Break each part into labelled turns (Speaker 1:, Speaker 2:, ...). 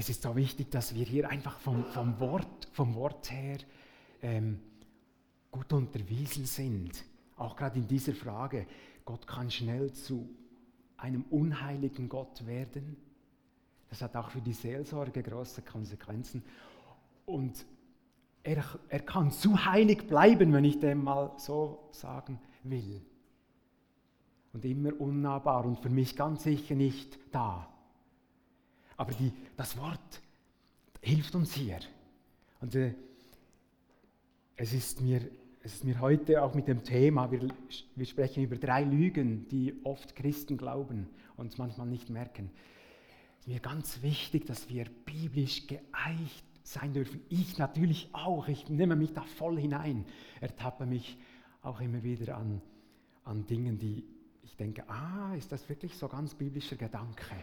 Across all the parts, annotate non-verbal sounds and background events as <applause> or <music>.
Speaker 1: es ist so wichtig, dass wir hier einfach vom, vom, Wort, vom Wort her ähm, gut unterwiesen sind. Auch gerade in dieser Frage, Gott kann schnell zu einem unheiligen Gott werden. Das hat auch für die Seelsorge große Konsequenzen. Und er, er kann zu heilig bleiben, wenn ich dem mal so sagen will. Und immer unnahbar und für mich ganz sicher nicht da. Aber die, das Wort hilft uns hier. Und äh, es, ist mir, es ist mir heute auch mit dem Thema, wir, wir sprechen über drei Lügen, die oft Christen glauben und manchmal nicht merken. Es ist mir ganz wichtig, dass wir biblisch geeicht sein dürfen. Ich natürlich auch. Ich nehme mich da voll hinein. Ertappe mich auch immer wieder an, an Dingen, die ich denke, ah, ist das wirklich so ganz biblischer Gedanke?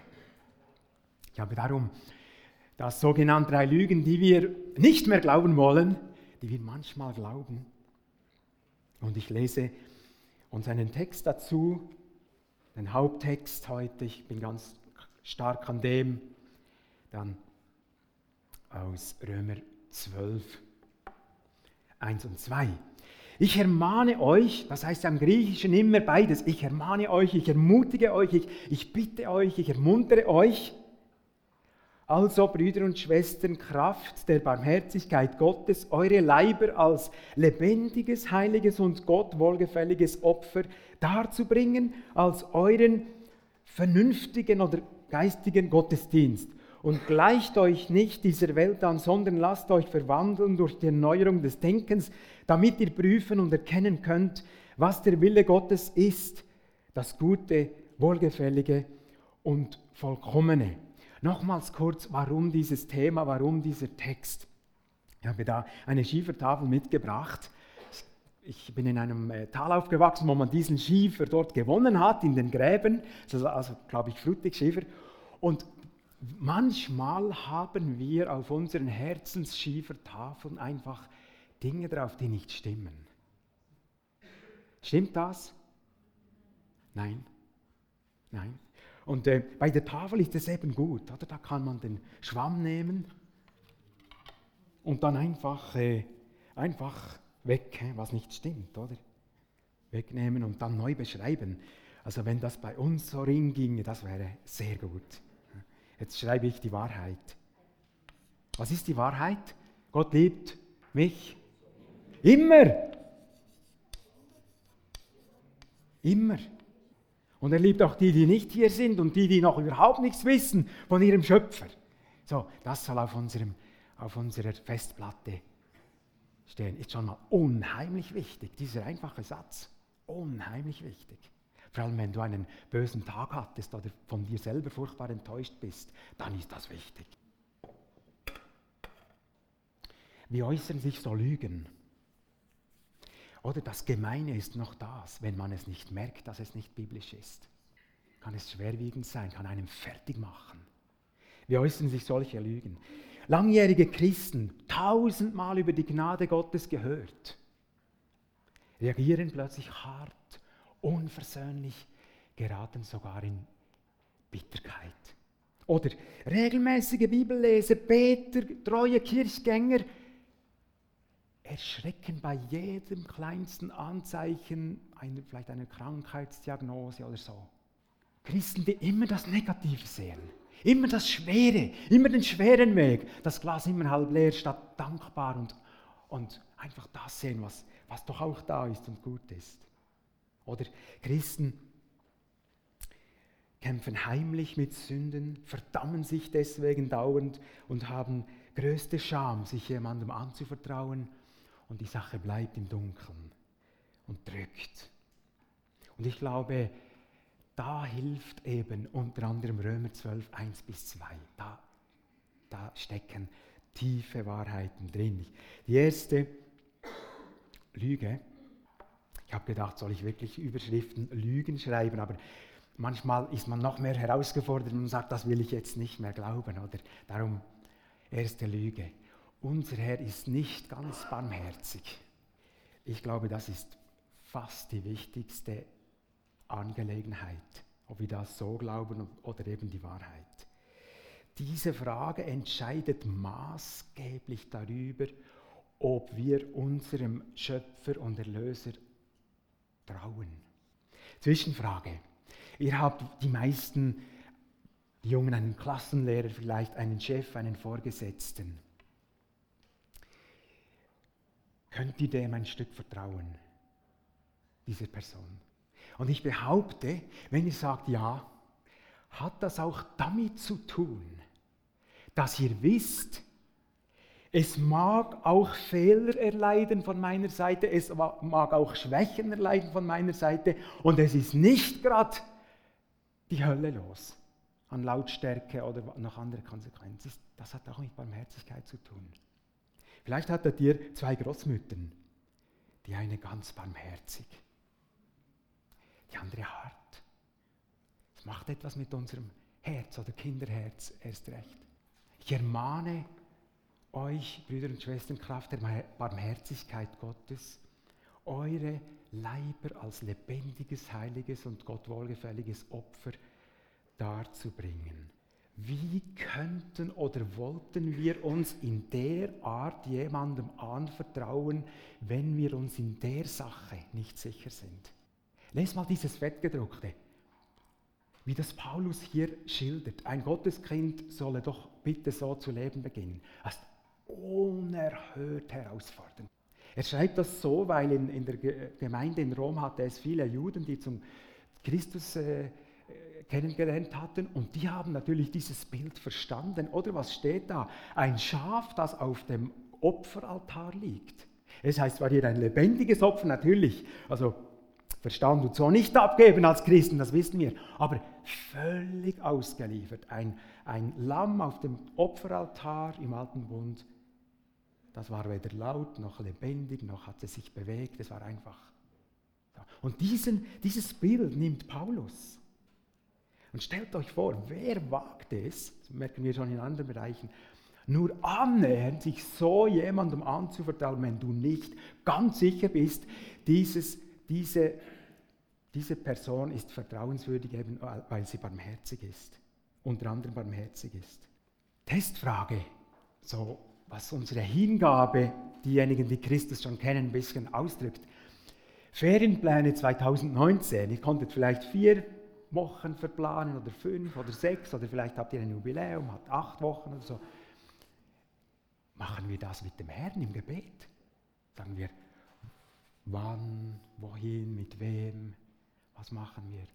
Speaker 1: Ich habe darum das sogenannte drei Lügen, die wir nicht mehr glauben wollen, die wir manchmal glauben. Und ich lese uns einen Text dazu, den Haupttext heute. Ich bin ganz stark an dem. Dann aus Römer 12, 1 und 2. Ich ermahne euch, das heißt am Griechischen immer beides, ich ermahne euch, ich ermutige euch, ich, ich bitte euch, ich ermuntere euch, also, Brüder und Schwestern, Kraft der Barmherzigkeit Gottes, eure Leiber als lebendiges, heiliges und Gott wohlgefälliges Opfer darzubringen, als euren vernünftigen oder geistigen Gottesdienst. Und gleicht euch nicht dieser Welt an, sondern lasst euch verwandeln durch die Erneuerung des Denkens, damit ihr prüfen und erkennen könnt, was der Wille Gottes ist, das Gute, Wohlgefällige und Vollkommene. Nochmals kurz, warum dieses Thema, warum dieser Text. Ich habe da eine Schiefertafel mitgebracht. Ich bin in einem äh, Tal aufgewachsen, wo man diesen Schiefer dort gewonnen hat, in den Gräben, also, also glaube ich, Frutigschiefer. Und manchmal haben wir auf unseren Herzensschiefertafeln einfach Dinge drauf, die nicht stimmen. Stimmt das? Nein. Nein. Und äh, bei der Tafel ist es eben gut, oder? Da kann man den Schwamm nehmen und dann einfach, äh, einfach weg, was nicht stimmt, oder? Wegnehmen und dann neu beschreiben. Also wenn das bei uns so ring ginge, das wäre sehr gut. Jetzt schreibe ich die Wahrheit. Was ist die Wahrheit? Gott liebt mich immer. Immer. Und er liebt auch die, die nicht hier sind und die, die noch überhaupt nichts wissen von ihrem Schöpfer. So, das soll auf, unserem, auf unserer Festplatte stehen. Ist schon mal unheimlich wichtig, dieser einfache Satz. Unheimlich wichtig. Vor allem, wenn du einen bösen Tag hattest oder von dir selber furchtbar enttäuscht bist, dann ist das wichtig. Wie äußern sich so Lügen? Oder das Gemeine ist noch das, wenn man es nicht merkt, dass es nicht biblisch ist. Kann es schwerwiegend sein, kann einem fertig machen. Wie äußern sich solche Lügen? Langjährige Christen, tausendmal über die Gnade Gottes gehört, reagieren plötzlich hart, unversöhnlich, geraten sogar in Bitterkeit. Oder regelmäßige Bibelleser, Beter, treue Kirchgänger, erschrecken bei jedem kleinsten Anzeichen, einer, vielleicht einer Krankheitsdiagnose oder so. Christen, die immer das Negative sehen, immer das Schwere, immer den schweren Weg, das Glas immer halb leer statt dankbar und, und einfach das sehen, was, was doch auch da ist und gut ist. Oder Christen kämpfen heimlich mit Sünden, verdammen sich deswegen dauernd und haben größte Scham, sich jemandem anzuvertrauen und die Sache bleibt im Dunkeln und drückt. Und ich glaube, da hilft eben unter anderem Römer 12, 1 bis 2. Da, da stecken tiefe Wahrheiten drin. Die erste Lüge, ich habe gedacht, soll ich wirklich Überschriften Lügen schreiben, aber manchmal ist man noch mehr herausgefordert und sagt, das will ich jetzt nicht mehr glauben. Oder darum erste Lüge unser Herr ist nicht ganz barmherzig. Ich glaube, das ist fast die wichtigste Angelegenheit, ob wir das so glauben oder eben die Wahrheit. Diese Frage entscheidet maßgeblich darüber, ob wir unserem Schöpfer und Erlöser trauen. Zwischenfrage. Ihr habt die meisten Jungen einen Klassenlehrer, vielleicht einen Chef, einen Vorgesetzten. Könnt ihr dem ein Stück vertrauen, dieser Person? Und ich behaupte, wenn ihr sagt ja, hat das auch damit zu tun, dass ihr wisst, es mag auch Fehler erleiden von meiner Seite, es mag auch Schwächen erleiden von meiner Seite und es ist nicht gerade die Hölle los an Lautstärke oder noch andere Konsequenzen. Das hat auch mit Barmherzigkeit zu tun. Vielleicht hattet ihr zwei Großmüttern, die eine ganz barmherzig, die andere hart. Es macht etwas mit unserem Herz oder Kinderherz erst recht. Ich ermahne euch, Brüder und Schwestern, Kraft der Barmherzigkeit Gottes, eure Leiber als lebendiges, heiliges und Gott wohlgefälliges Opfer darzubringen. Wie könnten oder wollten wir uns in der Art jemandem anvertrauen, wenn wir uns in der Sache nicht sicher sind? Les mal dieses Fettgedruckte, wie das Paulus hier schildert. Ein Gotteskind solle doch bitte so zu leben beginnen. Das ist unerhört herausfordernd. Er schreibt das so, weil in, in der Gemeinde in Rom hatte es viele Juden, die zum Christus äh, kennengelernt hatten und die haben natürlich dieses Bild verstanden. Oder was steht da? Ein Schaf, das auf dem Opferaltar liegt. Es heißt zwar hier ein lebendiges Opfer, natürlich, also Verstand und so nicht abgeben als Christen, das wissen wir, aber völlig ausgeliefert. Ein, ein Lamm auf dem Opferaltar im Alten Bund, das war weder laut noch lebendig, noch hat es sich bewegt, es war einfach. Und diesen, dieses Bild nimmt Paulus und stellt euch vor, wer wagt es, das merken wir schon in anderen Bereichen, nur annähernd sich so jemandem anzuvertrauen, wenn du nicht ganz sicher bist, dieses, diese, diese Person ist vertrauenswürdig, eben weil sie barmherzig ist. Unter anderem barmherzig ist. Testfrage, so was unsere Hingabe, diejenigen, die Christus schon kennen, ein bisschen ausdrückt. Ferienpläne 2019, ihr konntet vielleicht vier Wochen verplanen oder fünf oder sechs oder vielleicht habt ihr ein Jubiläum, habt acht Wochen oder so. Machen wir das mit dem Herrn im Gebet? Sagen wir, wann, wohin, mit wem, was machen wir?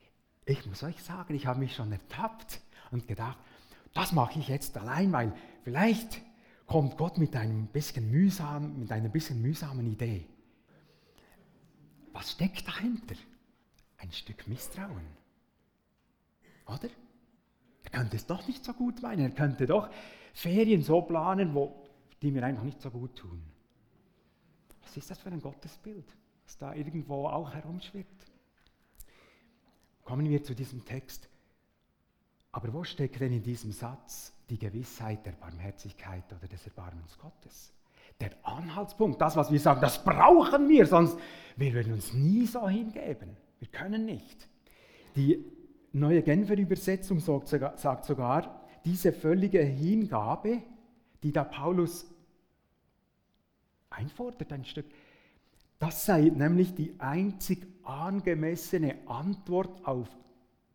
Speaker 1: Ich muss euch sagen, ich habe mich schon ertappt und gedacht, das mache ich jetzt allein, weil vielleicht kommt Gott mit einem bisschen mühsam, mit einer bisschen mühsamen Idee. Was steckt dahinter? Ein Stück Misstrauen. Oder? Er könnte es doch nicht so gut meinen. Er könnte doch Ferien so planen, wo, die mir einfach nicht so gut tun. Was ist das für ein Gottesbild, das da irgendwo auch herumschwirrt? Kommen wir zu diesem Text. Aber wo steckt denn in diesem Satz die Gewissheit der Barmherzigkeit oder des Erbarmens Gottes? Der Anhaltspunkt, das, was wir sagen, das brauchen wir, sonst wir würden uns nie so hingeben. Wir können nicht. Die Neue Genfer Übersetzung sagt sogar, diese völlige Hingabe, die da Paulus einfordert, ein Stück, das sei nämlich die einzig angemessene Antwort auf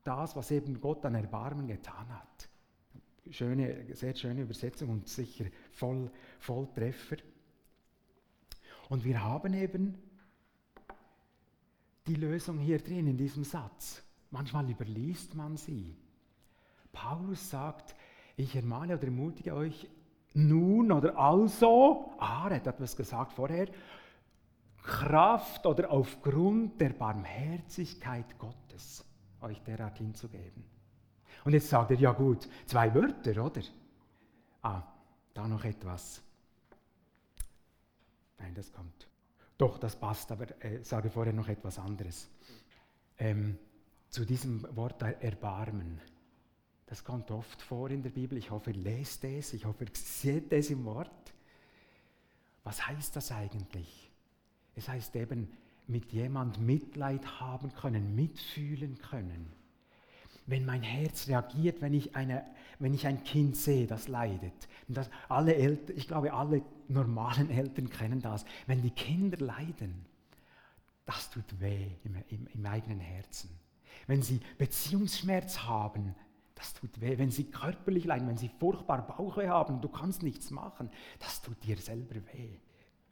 Speaker 1: das, was eben Gott an Erbarmen getan hat. Schöne, sehr schöne Übersetzung und sicher voll, voll Treffer. Und wir haben eben die Lösung hier drin in diesem Satz. Manchmal überliest man sie. Paulus sagt, ich ermahne oder ermutige euch nun oder also, ah, er hat etwas gesagt vorher, Kraft oder aufgrund der Barmherzigkeit Gottes euch derart hinzugeben. Und jetzt sagt er, ja gut, zwei Wörter, oder? Ah, da noch etwas. Nein, das kommt. Doch, das passt, aber äh, sage vorher noch etwas anderes. Ähm, zu diesem Wort Erbarmen. Das kommt oft vor in der Bibel. Ich hoffe, ihr lest es. Ich hoffe, ihr seht es im Wort. Was heißt das eigentlich? Es heißt eben, mit jemand Mitleid haben können, mitfühlen können. wenn mein Herz reagiert, wenn ich, eine, wenn ich ein Kind sehe, das leidet. Das alle Eltern, ich glaube, alle normalen Eltern kennen das. Wenn die Kinder leiden, das tut weh im, im, im eigenen Herzen. Wenn sie Beziehungsschmerz haben, das tut weh. Wenn sie körperlich leiden, wenn sie furchtbar Bauchweh haben, du kannst nichts machen, das tut dir selber weh.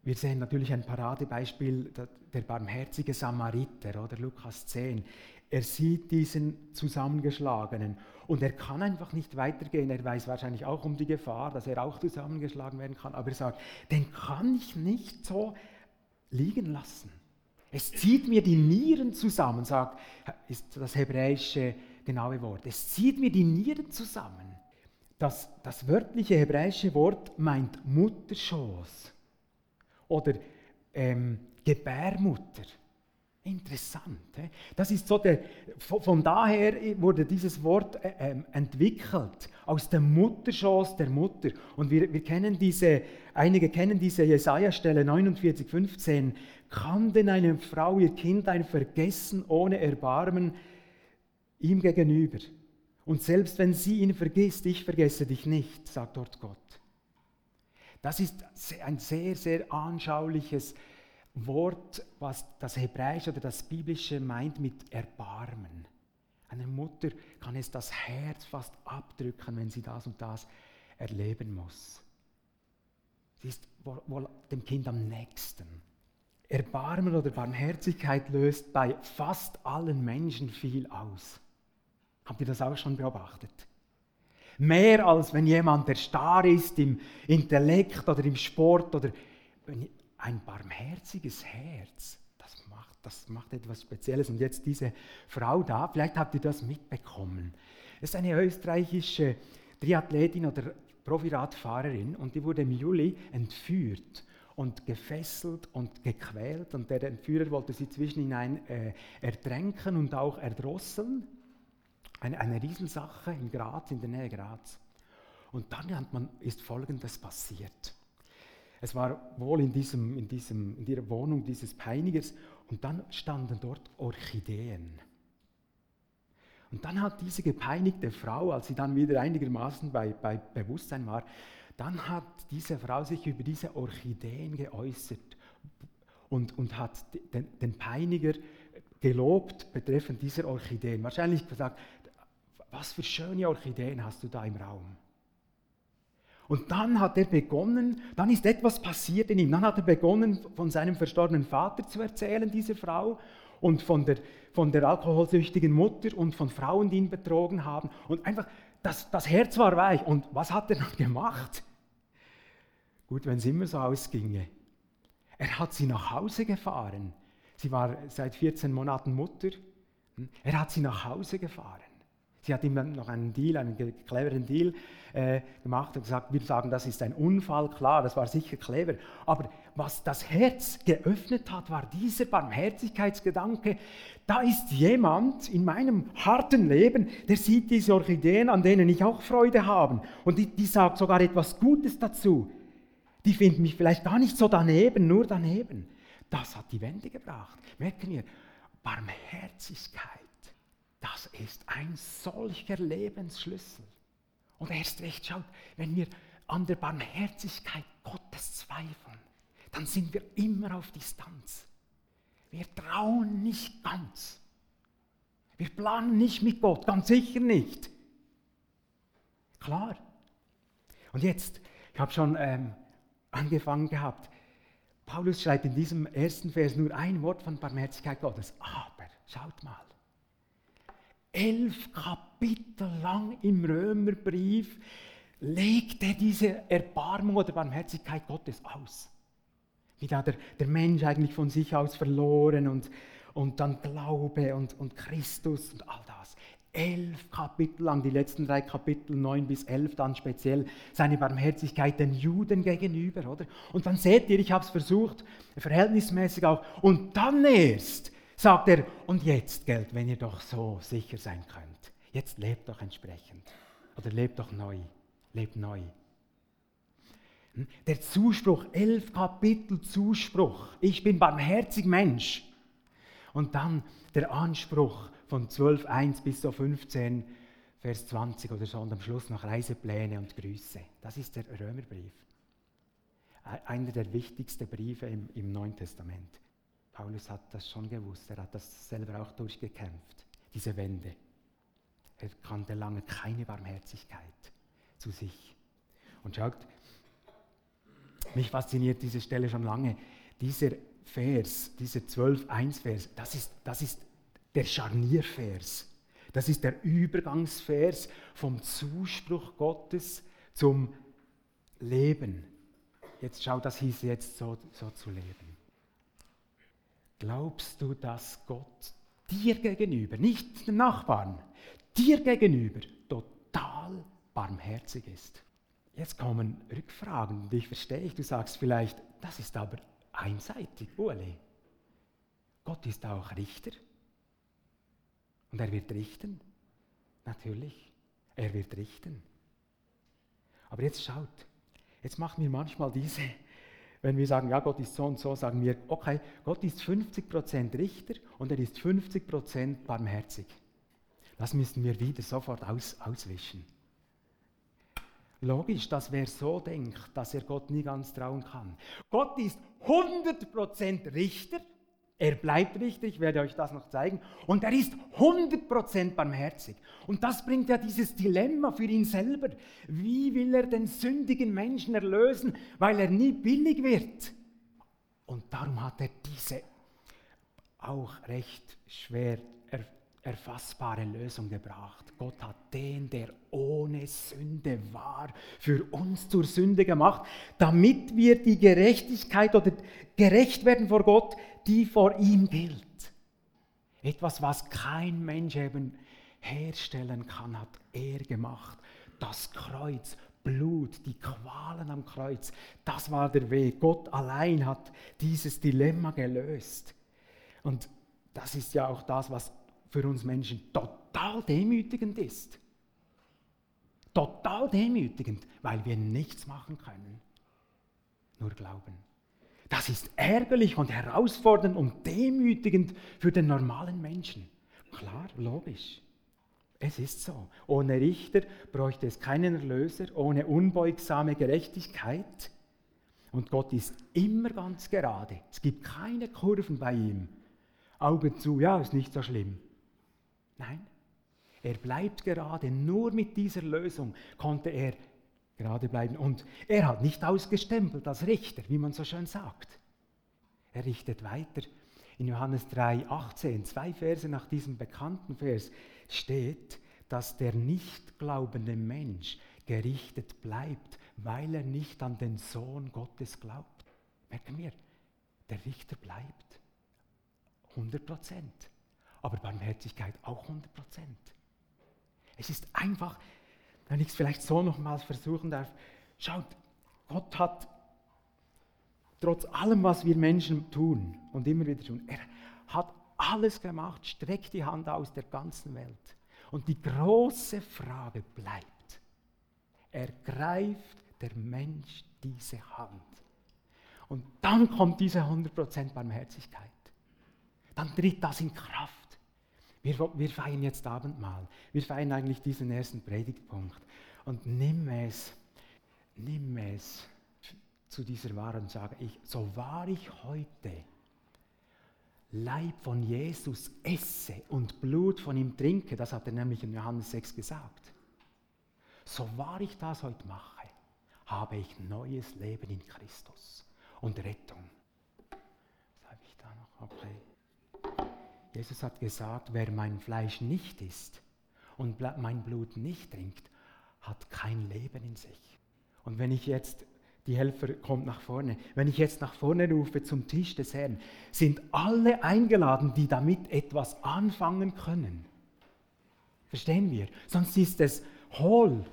Speaker 1: Wir sehen natürlich ein Paradebeispiel, der barmherzige Samariter oder Lukas 10. Er sieht diesen zusammengeschlagenen und er kann einfach nicht weitergehen. Er weiß wahrscheinlich auch um die Gefahr, dass er auch zusammengeschlagen werden kann. Aber er sagt, den kann ich nicht so liegen lassen. Es zieht mir die Nieren zusammen, sagt, ist das hebräische genaue Wort. Es zieht mir die Nieren zusammen. Das, das wörtliche hebräische Wort meint Mutterschoß oder ähm, Gebärmutter. Interessant. Das ist so der, von daher wurde dieses Wort äh, ähm, entwickelt, aus dem Mutterschoß der Mutter. Und wir, wir kennen diese, einige kennen diese Jesaja-Stelle 49, 15. Kann denn eine Frau ihr Kind ein vergessen ohne Erbarmen ihm gegenüber? Und selbst wenn sie ihn vergisst, ich vergesse dich nicht, sagt dort Gott. Das ist ein sehr, sehr anschauliches Wort, was das Hebräische oder das Biblische meint mit Erbarmen. Eine Mutter kann es das Herz fast abdrücken, wenn sie das und das erleben muss. Sie ist wohl dem Kind am nächsten. Erbarmen oder Barmherzigkeit löst bei fast allen Menschen viel aus. Habt ihr das auch schon beobachtet? Mehr als wenn jemand der starr ist im Intellekt oder im Sport oder ein barmherziges Herz, das macht, das macht etwas Spezielles. Und jetzt diese Frau da, vielleicht habt ihr das mitbekommen. Es ist eine österreichische Triathletin oder Profiradfahrerin und die wurde im Juli entführt und gefesselt und gequält und der Entführer wollte sie zwischen hinein äh, ertränken und auch erdrosseln. Eine, eine Riesensache in Graz, in der Nähe Graz. Und dann man, ist Folgendes passiert. Es war wohl in, diesem, in, diesem, in der Wohnung dieses Peinigers und dann standen dort Orchideen. Und dann hat diese gepeinigte Frau, als sie dann wieder einigermaßen bei, bei Bewusstsein war, dann hat diese Frau sich über diese Orchideen geäußert und, und hat den, den Peiniger gelobt betreffend dieser Orchideen. Wahrscheinlich gesagt, was für schöne Orchideen hast du da im Raum? Und dann hat er begonnen, dann ist etwas passiert in ihm. Dann hat er begonnen, von seinem verstorbenen Vater zu erzählen, diese Frau, und von der, von der alkoholsüchtigen Mutter und von Frauen, die ihn betrogen haben. Und einfach, das, das Herz war weich. Und was hat er dann gemacht? Gut, wenn es immer so ausginge. Er hat sie nach Hause gefahren. Sie war seit 14 Monaten Mutter. Er hat sie nach Hause gefahren. Sie hat dann noch einen Deal, einen cleveren Deal äh, gemacht und gesagt, wir sagen, das ist ein Unfall, klar, das war sicher clever. Aber was das Herz geöffnet hat, war dieser Barmherzigkeitsgedanke. Da ist jemand in meinem harten Leben, der sieht diese Orchideen, an denen ich auch Freude habe. Und die, die sagt sogar etwas Gutes dazu. Die finden mich vielleicht gar nicht so daneben, nur daneben. Das hat die Wende gebracht. Merken wir, Barmherzigkeit das ist ein solcher Lebensschlüssel. Und erst recht schaut, wenn wir an der Barmherzigkeit Gottes zweifeln, dann sind wir immer auf Distanz. Wir trauen nicht ganz. Wir planen nicht mit Gott, ganz sicher nicht. Klar. Und jetzt, ich habe schon ähm, angefangen gehabt. Paulus schreibt in diesem ersten Vers nur ein Wort von Barmherzigkeit Gottes. Aber, schaut mal, elf Kapitel lang im Römerbrief legt er diese Erbarmung oder Barmherzigkeit Gottes aus. Wie da der, der Mensch eigentlich von sich aus verloren und, und dann Glaube und, und Christus und all das. Elf Kapitel lang, die letzten drei Kapitel, neun bis elf, dann speziell seine Barmherzigkeit den Juden gegenüber, oder? Und dann seht ihr, ich habe es versucht, verhältnismäßig auch, und dann erst sagt er, und jetzt Geld, wenn ihr doch so sicher sein könnt. Jetzt lebt doch entsprechend. Oder lebt doch neu. Lebt neu. Hm? Der Zuspruch, elf Kapitel Zuspruch. Ich bin barmherzig Mensch. Und dann der Anspruch von 12, 1 bis so 15, Vers 20 oder so und am Schluss noch Reisepläne und Grüße. Das ist der Römerbrief. Einer der wichtigsten Briefe im, im Neuen Testament. Paulus hat das schon gewusst, er hat das selber auch durchgekämpft, diese Wende. Er kannte lange keine Barmherzigkeit zu sich. Und schaut, mich fasziniert diese Stelle schon lange. Dieser Vers, dieser 12.1-Vers, das ist, das ist der Scharniervers. Das ist der Übergangsvers vom Zuspruch Gottes zum Leben. Jetzt schau, das hieß jetzt so, so zu leben. Glaubst du, dass Gott dir gegenüber, nicht dem Nachbarn, dir gegenüber total barmherzig ist? Jetzt kommen Rückfragen, die ich verstehe. Du sagst vielleicht, das ist aber einseitig, Uli. Gott ist auch Richter. Und er wird richten. Natürlich, er wird richten. Aber jetzt schaut, jetzt macht mir manchmal diese, wenn wir sagen, ja, Gott ist so und so, sagen wir, okay, Gott ist 50% Richter und er ist 50% barmherzig. Das müssen wir wieder sofort aus, auswischen. Logisch, dass wer so denkt, dass er Gott nie ganz trauen kann. Gott ist 100% Richter. Er bleibt Richter, ich werde euch das noch zeigen. Und er ist 100% barmherzig. Und das bringt ja dieses Dilemma für ihn selber. Wie will er den sündigen Menschen erlösen, weil er nie billig wird? Und darum hat er diese auch recht schwer erfassbare Lösung gebracht. Gott hat den, der ohne Sünde war, für uns zur Sünde gemacht, damit wir die Gerechtigkeit oder gerecht werden vor Gott, die vor ihm gilt. Etwas, was kein Mensch eben herstellen kann, hat er gemacht. Das Kreuz, Blut, die Qualen am Kreuz, das war der Weg. Gott allein hat dieses Dilemma gelöst. Und das ist ja auch das, was für uns Menschen total demütigend ist. Total demütigend, weil wir nichts machen können. Nur glauben. Das ist ärgerlich und herausfordernd und demütigend für den normalen Menschen. Klar, logisch. Es ist so. Ohne Richter bräuchte es keinen Erlöser, ohne unbeugsame Gerechtigkeit. Und Gott ist immer ganz gerade. Es gibt keine Kurven bei ihm. Augen zu, ja, ist nicht so schlimm. Nein, er bleibt gerade. Nur mit dieser Lösung konnte er gerade bleiben. Und er hat nicht ausgestempelt als Richter, wie man so schön sagt. Er richtet weiter. In Johannes 3, 18, zwei Verse nach diesem bekannten Vers, steht, dass der nicht glaubende Mensch gerichtet bleibt, weil er nicht an den Sohn Gottes glaubt. Merken wir, der Richter bleibt. 100 Prozent aber Barmherzigkeit auch 100 Prozent. Es ist einfach, wenn ich es vielleicht so nochmals versuchen darf, schaut, Gott hat trotz allem, was wir Menschen tun und immer wieder tun, er hat alles gemacht, streckt die Hand aus der ganzen Welt. Und die große Frage bleibt, ergreift der Mensch diese Hand? Und dann kommt diese 100% Barmherzigkeit. Dann tritt das in Kraft. Wir, wir feiern jetzt Abendmahl. Wir feiern eigentlich diesen ersten Predigtpunkt. Und nimm es, nimm es zu dieser Wahrheit und sage ich, so wahr ich heute Leib von Jesus esse und Blut von ihm trinke, das hat er nämlich in Johannes 6 gesagt, so wahr ich das heute mache, habe ich neues Leben in Christus und Rettung. Jesus hat gesagt, wer mein Fleisch nicht isst und mein Blut nicht trinkt, hat kein Leben in sich. Und wenn ich jetzt, die Helfer kommt nach vorne, wenn ich jetzt nach vorne rufe zum Tisch des Herrn, sind alle eingeladen, die damit etwas anfangen können. Verstehen wir? Sonst ist es hohl.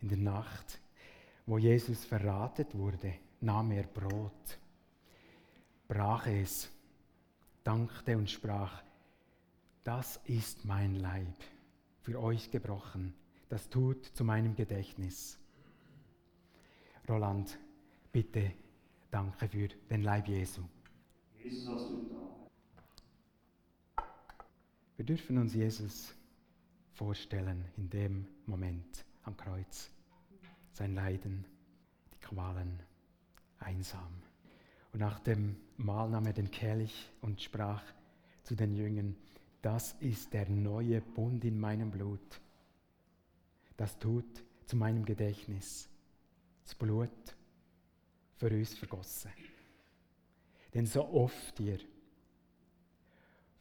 Speaker 1: In der Nacht, wo Jesus verratet wurde, nahm er Brot, brach es dankte und sprach, das ist mein Leib, für euch gebrochen, das tut zu meinem Gedächtnis. Roland, bitte danke für den Leib Jesu. Jesus hast du da. Wir dürfen uns Jesus vorstellen in dem Moment am Kreuz. Sein Leiden, die Qualen, einsam. Und nach dem Mahl nahm er den Kelch und sprach zu den Jüngern, das ist der neue Bund in meinem Blut. Das tut zu meinem Gedächtnis das Blut für uns vergossen. Denn so oft ihr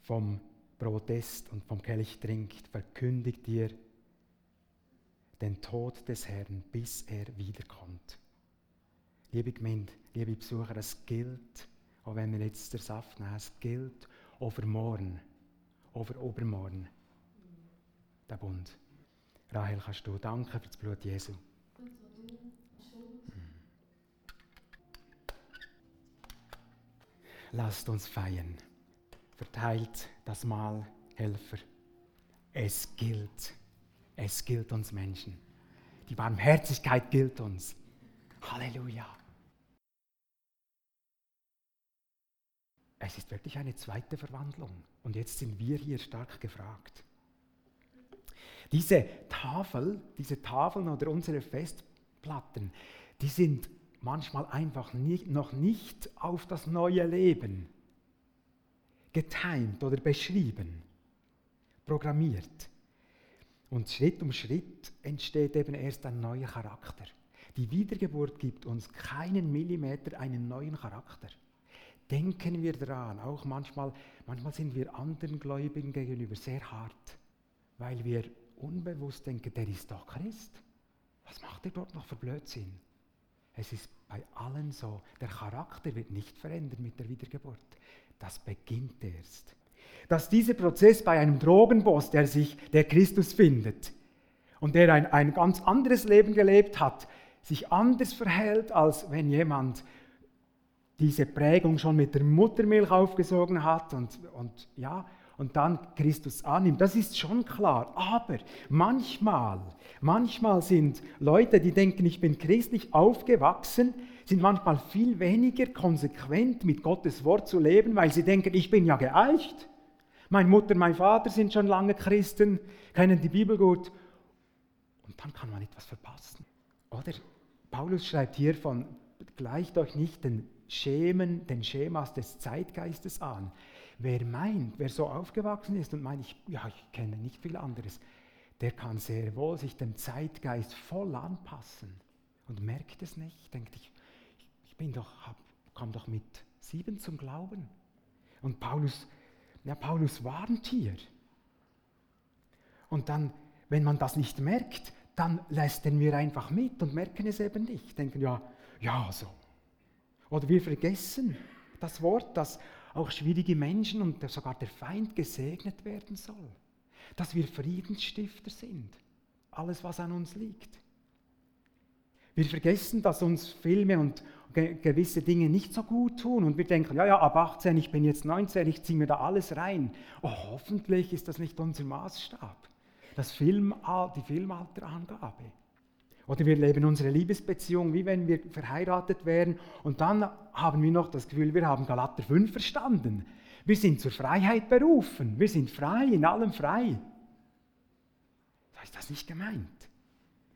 Speaker 1: vom Protest und vom Kelch trinkt, verkündigt ihr den Tod des Herrn, bis er wiederkommt. Liebe Gemeinde, liebe Besucher, es gilt, auch wenn wir jetzt den Saft nehmen, es gilt over morgen, over übermorgen, der Bund. Rahel, kannst du danken für das Blut Jesu. Lasst uns feiern. Verteilt das Mal, Helfer. Es gilt. Es gilt uns Menschen. Die Barmherzigkeit gilt uns. Halleluja. Es ist wirklich eine zweite Verwandlung. Und jetzt sind wir hier stark gefragt. Diese Tafel, diese Tafeln oder unsere Festplatten, die sind manchmal einfach nicht, noch nicht auf das neue Leben getimt oder beschrieben, programmiert. Und Schritt um Schritt entsteht eben erst ein neuer Charakter. Die Wiedergeburt gibt uns keinen Millimeter einen neuen Charakter. Denken wir daran, auch manchmal, manchmal sind wir anderen Gläubigen gegenüber sehr hart, weil wir unbewusst denken, der ist doch Christ. Was macht er dort noch für Blödsinn? Es ist bei allen so, der Charakter wird nicht verändert mit der Wiedergeburt. Das beginnt erst. Dass dieser Prozess bei einem Drogenboss, der sich, der Christus findet und der ein, ein ganz anderes Leben gelebt hat, sich anders verhält, als wenn jemand diese Prägung schon mit der Muttermilch aufgesogen hat und, und ja, und dann Christus annimmt. Das ist schon klar. Aber manchmal, manchmal sind Leute, die denken, ich bin christlich aufgewachsen, sind manchmal viel weniger konsequent mit Gottes Wort zu leben, weil sie denken, ich bin ja geeicht. Meine Mutter, mein Vater sind schon lange Christen, kennen die Bibel gut. Und dann kann man etwas verpassen. Oder Paulus schreibt hier von, gleicht euch nicht den Schemen, den Schemas des Zeitgeistes an. Wer meint, wer so aufgewachsen ist und meint, ich, ja, ich kenne nicht viel anderes, der kann sehr wohl sich dem Zeitgeist voll anpassen und merkt es nicht. Denkt, ich, ich bin doch, hab, kam doch mit sieben zum Glauben. Und Paulus, ja, Paulus warnt hier. Und dann, wenn man das nicht merkt, dann lässt er mir einfach mit und merken es eben nicht. Denken, ja, ja, so. Oder wir vergessen das Wort, dass auch schwierige Menschen und sogar der Feind gesegnet werden soll. Dass wir Friedensstifter sind. Alles, was an uns liegt. Wir vergessen, dass uns Filme und gewisse Dinge nicht so gut tun und wir denken, ja, ja, ab 18, ich bin jetzt 19, ich ziehe mir da alles rein. Oh, hoffentlich ist das nicht unser Maßstab. Das Film, die Filmalterangabe. Oder wir leben unsere Liebesbeziehung, wie wenn wir verheiratet wären und dann haben wir noch das Gefühl, wir haben Galater 5 verstanden. Wir sind zur Freiheit berufen. Wir sind frei, in allem frei. Da ist das nicht gemeint.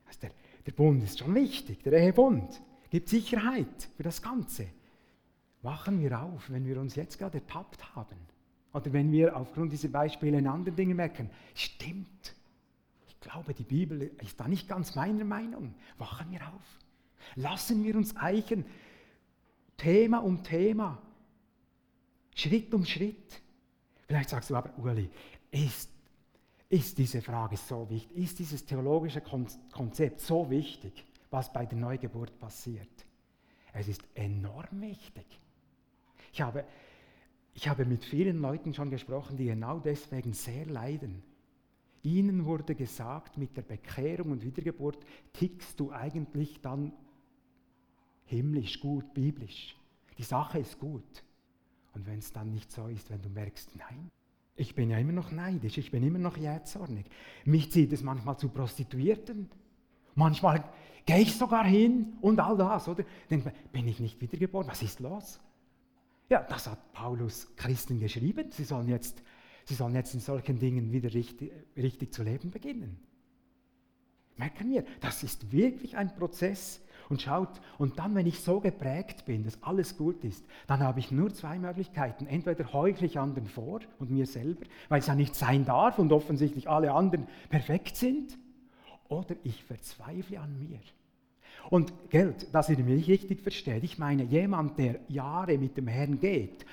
Speaker 1: Also der, der Bund ist schon wichtig, der Ehebund gibt Sicherheit für das Ganze. Wachen wir auf, wenn wir uns jetzt gerade ertappt haben. Oder wenn wir aufgrund dieser Beispiele in anderen Dingen merken, stimmt, glaube, die Bibel ist da nicht ganz meiner Meinung. Wachen wir auf. Lassen wir uns eichen, Thema um Thema, Schritt um Schritt. Vielleicht sagst du aber, Uli, ist, ist diese Frage so wichtig? Ist dieses theologische Konzept so wichtig, was bei der Neugeburt passiert? Es ist enorm wichtig. Ich habe, ich habe mit vielen Leuten schon gesprochen, die genau deswegen sehr leiden Ihnen wurde gesagt, mit der Bekehrung und Wiedergeburt tickst du eigentlich dann himmlisch gut, biblisch. Die Sache ist gut. Und wenn es dann nicht so ist, wenn du merkst, nein, ich bin ja immer noch neidisch, ich bin immer noch jähzornig. Mich zieht es manchmal zu Prostituierten. Manchmal gehe ich sogar hin und all das, oder? Denk, bin ich nicht wiedergeboren? Was ist los? Ja, das hat Paulus Christen geschrieben. Sie sollen jetzt sie sollen jetzt in solchen Dingen wieder richtig, richtig zu leben beginnen. Merken wir, das ist wirklich ein Prozess. Und schaut, und dann, wenn ich so geprägt bin, dass alles gut ist, dann habe ich nur zwei Möglichkeiten. Entweder heuchle ich anderen vor und mir selber, weil es ja nicht sein darf und offensichtlich alle anderen perfekt sind, oder ich verzweifle an mir. Und Geld, dass ihr mich richtig versteht, ich meine, jemand, der Jahre mit dem Herrn geht,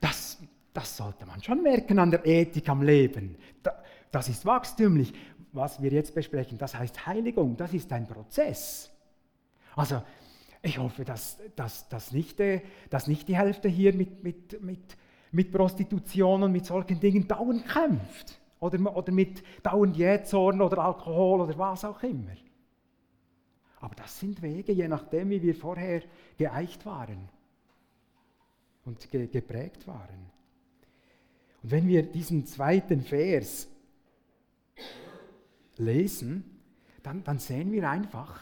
Speaker 1: das, das sollte man schon merken an der Ethik am Leben. Das ist wachstümlich. Was wir jetzt besprechen, das heißt Heiligung, das ist ein Prozess. Also ich hoffe, dass, dass, dass, nicht, äh, dass nicht die Hälfte hier mit, mit, mit, mit Prostitution und mit solchen Dingen dauernd kämpft. Oder, oder mit dauernd Jähzorn oder Alkohol oder was auch immer. Aber das sind Wege, je nachdem, wie wir vorher geeicht waren und ge geprägt waren. Und wenn wir diesen zweiten Vers lesen, dann, dann sehen wir einfach,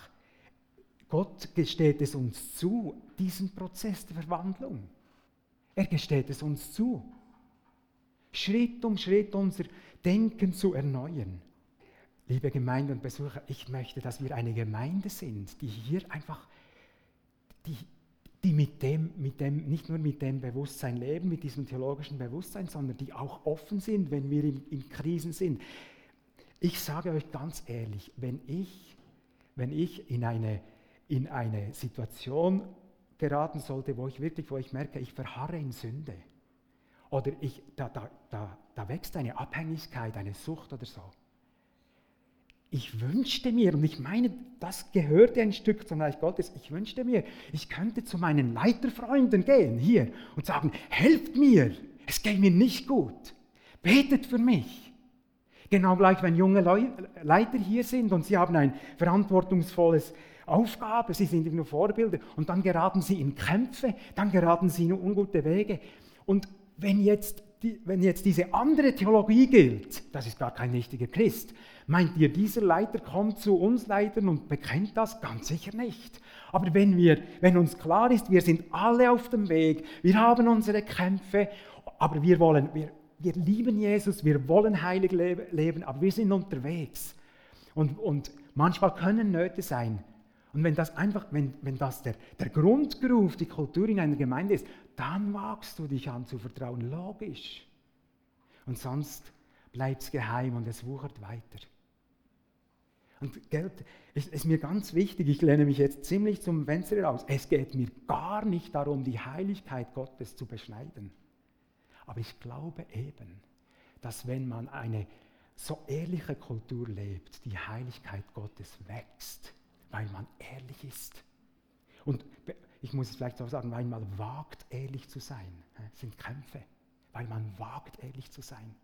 Speaker 1: Gott gesteht es uns zu, diesen Prozess der Verwandlung. Er gesteht es uns zu. Schritt um Schritt unser Denken zu erneuern. Liebe Gemeinde und Besucher, ich möchte, dass wir eine Gemeinde sind, die hier einfach, die, die mit dem, mit dem, nicht nur mit dem Bewusstsein leben, mit diesem theologischen Bewusstsein, sondern die auch offen sind, wenn wir in, in Krisen sind. Ich sage euch ganz ehrlich, wenn ich, wenn ich in eine in eine Situation geraten sollte, wo ich wirklich, wo ich merke, ich verharre in Sünde. Oder ich, da, da, da, da wächst eine Abhängigkeit, eine Sucht oder so. Ich wünschte mir, und ich meine, das gehörte ein Stück zum Reich Gottes, ich wünschte mir, ich könnte zu meinen Leiterfreunden gehen hier und sagen, helft mir, es geht mir nicht gut, betet für mich. Genau gleich, wenn junge Leiter hier sind und sie haben ein verantwortungsvolles Aufgabe, sie sind nur Vorbilder und dann geraten sie in Kämpfe, dann geraten sie in ungute Wege. Und wenn jetzt, die, wenn jetzt diese andere Theologie gilt, das ist gar kein richtiger Christ, meint ihr, dieser Leiter kommt zu uns Leitern und bekennt das? Ganz sicher nicht. Aber wenn, wir, wenn uns klar ist, wir sind alle auf dem Weg, wir haben unsere Kämpfe, aber wir wollen, wir, wir lieben Jesus, wir wollen heilig leben, aber wir sind unterwegs. Und, und manchmal können Nöte sein, und wenn das einfach, wenn, wenn das der, der Grundgeruf, die Kultur in einer Gemeinde ist, dann wagst du dich an zu vertrauen, logisch. Und sonst bleibt es geheim und es wuchert weiter. Und Geld ist, ist, mir ganz wichtig, ich lehne mich jetzt ziemlich zum Fenster raus. Es geht mir gar nicht darum, die Heiligkeit Gottes zu beschneiden. Aber ich glaube eben, dass wenn man eine so ehrliche Kultur lebt, die Heiligkeit Gottes wächst weil man ehrlich ist. Und ich muss es vielleicht auch sagen, weil man wagt, ehrlich zu sein. Es sind Kämpfe, weil man wagt, ehrlich zu sein.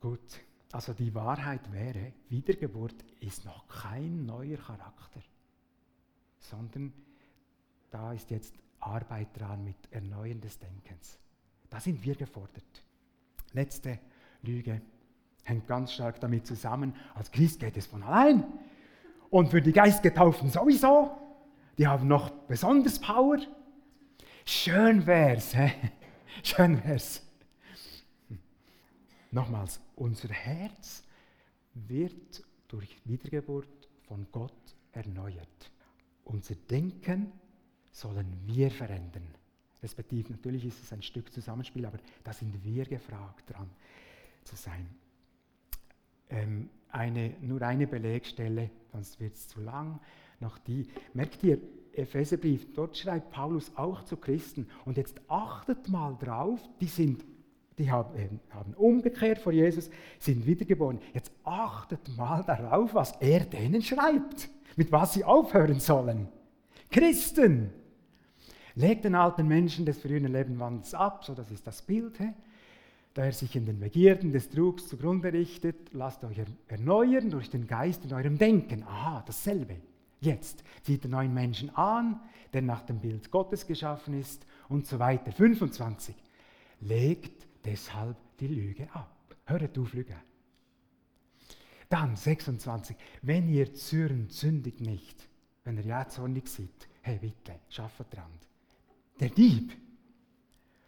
Speaker 1: Gut, also die Wahrheit wäre, Wiedergeburt ist noch kein neuer Charakter, sondern da ist jetzt Arbeit dran mit Erneuern des Denkens. Da sind wir gefordert. Letzte Lüge hängt ganz stark damit zusammen, als Christ geht es von allein. Und für die Geistgetauften sowieso, die haben noch besonders Power. Schön wär's, hä? <laughs> schön wär's. Nochmals, unser Herz wird durch Wiedergeburt von Gott erneuert. Unser Denken sollen wir verändern. Respektive, natürlich ist es ein Stück Zusammenspiel, aber da sind wir gefragt, dran zu sein. Ähm, eine, nur eine Belegstelle, sonst wird es zu lang. Noch die, merkt ihr, Epheserbrief, dort schreibt Paulus auch zu Christen. Und jetzt achtet mal drauf, die sind, die haben, äh, haben umgekehrt vor Jesus, sind wiedergeboren. Jetzt achtet mal darauf, was er denen schreibt, mit was sie aufhören sollen. Christen, legt den alten Menschen des früheren Lebenswandels ab, so das ist das Bild. He? Da er sich in den Begierden des Trugs zugrunde richtet, lasst euch erneuern durch den Geist in eurem Denken. Aha, dasselbe. Jetzt zieht den neuen Menschen an, der nach dem Bild Gottes geschaffen ist und so weiter. 25. Legt deshalb die Lüge ab. Hört auf Lüge. Dann 26. Wenn ihr zürnt, sündigt nicht. Wenn ihr ja zornig seid, hey bitte, schafft dran. Der Dieb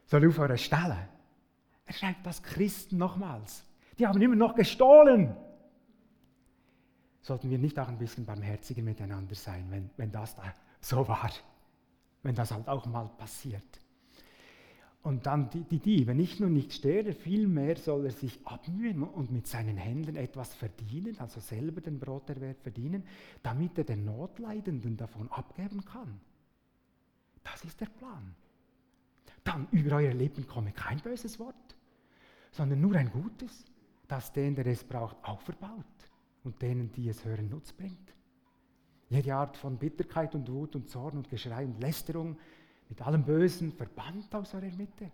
Speaker 1: soll auf eurer Stelle Er schreibt das Christen nochmals. Die haben immer noch gestohlen. Sollten wir nicht auch ein bisschen barmherziger miteinander sein, wenn, wenn das da so war? Wenn das halt auch mal passiert. Und dann die, die Diebe, nicht nur nicht stehlen, vielmehr soll er sich abmühen und mit seinen Händen etwas verdienen, also selber den Broterwerb verdienen, damit er den Notleidenden davon abgeben kann. Das ist der Plan. Dann über euer Leben komme kein böses Wort, sondern nur ein gutes, das den, der es braucht, auch verbaut und denen, die es hören, Nutz bringt. Jede Art von Bitterkeit und Wut und Zorn und Geschrei und Lästerung mit allem Bösen verbannt aus eurer Mitte.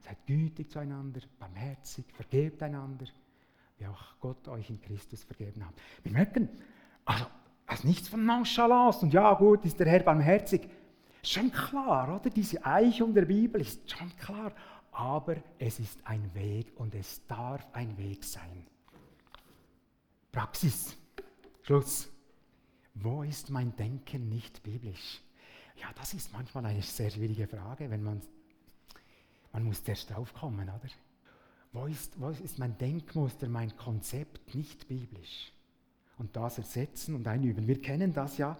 Speaker 1: Seid gütig zueinander, barmherzig, vergebt einander, wie auch Gott euch in Christus vergeben hat. Wir merken, also, also nichts von Nonchalance und ja gut, ist der Herr barmherzig. Schon klar, oder? Diese Eichung der Bibel ist schon klar. Aber es ist ein Weg und es darf ein Weg sein. Praxis. Schluss. Wo ist mein Denken nicht biblisch? Ja, das ist manchmal eine sehr schwierige Frage, wenn man, man muss erst drauf kommen, oder? Wo ist, wo ist mein Denkmuster, mein Konzept nicht biblisch? Und das ersetzen und einüben. Wir kennen das ja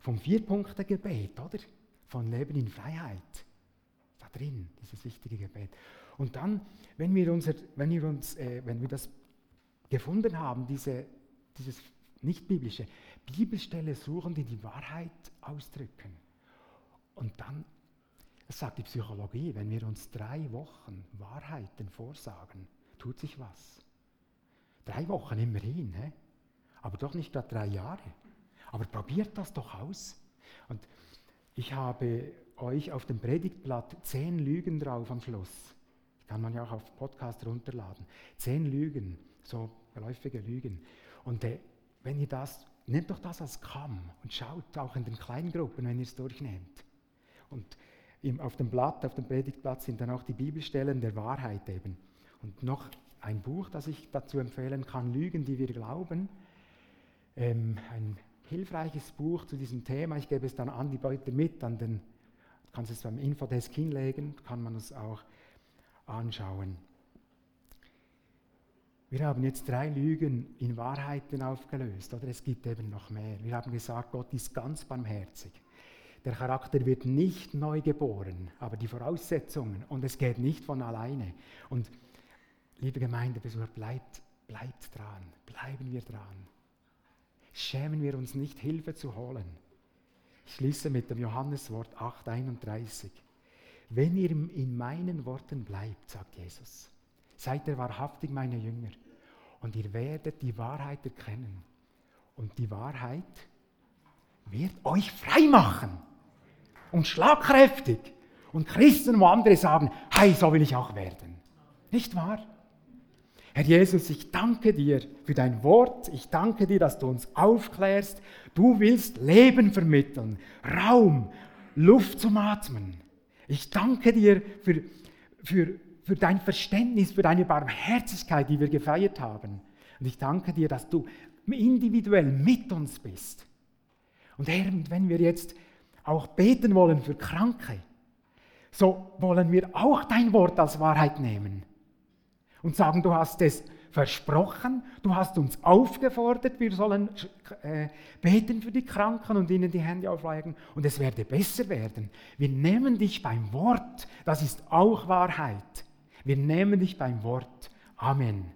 Speaker 1: vom Vier-Punkte-Gebet, oder? Von Leben in Freiheit. Drin, dieses wichtige Gebet. Und dann, wenn wir, unser, wenn wir, uns, äh, wenn wir das gefunden haben, diese, dieses nicht-biblische, Bibelstelle suchen, die die Wahrheit ausdrücken. Und dann, das sagt die Psychologie, wenn wir uns drei Wochen Wahrheiten vorsagen, tut sich was. Drei Wochen immerhin, he? aber doch nicht gerade drei Jahre. Aber probiert das doch aus. Und ich habe euch auf dem Predigtblatt zehn Lügen drauf am Schluss. Kann man ja auch auf Podcast runterladen. Zehn Lügen, so geläufige Lügen. Und äh, wenn ihr das, nehmt doch das als Kamm und schaut auch in den kleinen Gruppen, wenn ihr es durchnehmt. Und im, auf dem Blatt, auf dem Predigtblatt sind dann auch die Bibelstellen der Wahrheit eben. Und noch ein Buch, das ich dazu empfehlen kann, Lügen, die wir glauben. Ähm, ein hilfreiches Buch zu diesem Thema. Ich gebe es dann an die Leute mit, an den, kannst es beim Infodesk hinlegen, kann man es auch anschauen. Wir haben jetzt drei Lügen in Wahrheiten aufgelöst, oder es gibt eben noch mehr. Wir haben gesagt, Gott ist ganz barmherzig. Der Charakter wird nicht neu geboren, aber die Voraussetzungen und es geht nicht von alleine. Und liebe Gemeindebesucher, bleibt, bleibt dran, bleiben wir dran. Schämen wir uns nicht, Hilfe zu holen. Ich schließe mit dem Johanneswort 8,31. Wenn ihr in meinen Worten bleibt, sagt Jesus, seid ihr wahrhaftig meine Jünger und ihr werdet die Wahrheit erkennen. Und die Wahrheit wird euch frei machen und schlagkräftig. Und Christen, wo andere sagen, hey, so will ich auch werden. Nicht wahr? Herr Jesus, ich danke dir für dein Wort. Ich danke dir, dass du uns aufklärst. Du willst Leben vermitteln, Raum, Luft zum Atmen. Ich danke dir für, für, für dein Verständnis, für deine Barmherzigkeit, die wir gefeiert haben. Und ich danke dir, dass du individuell mit uns bist. Und Herr, wenn wir jetzt auch beten wollen für Kranke, so wollen wir auch dein Wort als Wahrheit nehmen und sagen, du hast es versprochen, du hast uns aufgefordert, wir sollen äh, beten für die Kranken und ihnen die Hände auflegen und es werde besser werden. Wir nehmen dich beim Wort, das ist auch Wahrheit. Wir nehmen dich beim Wort. Amen.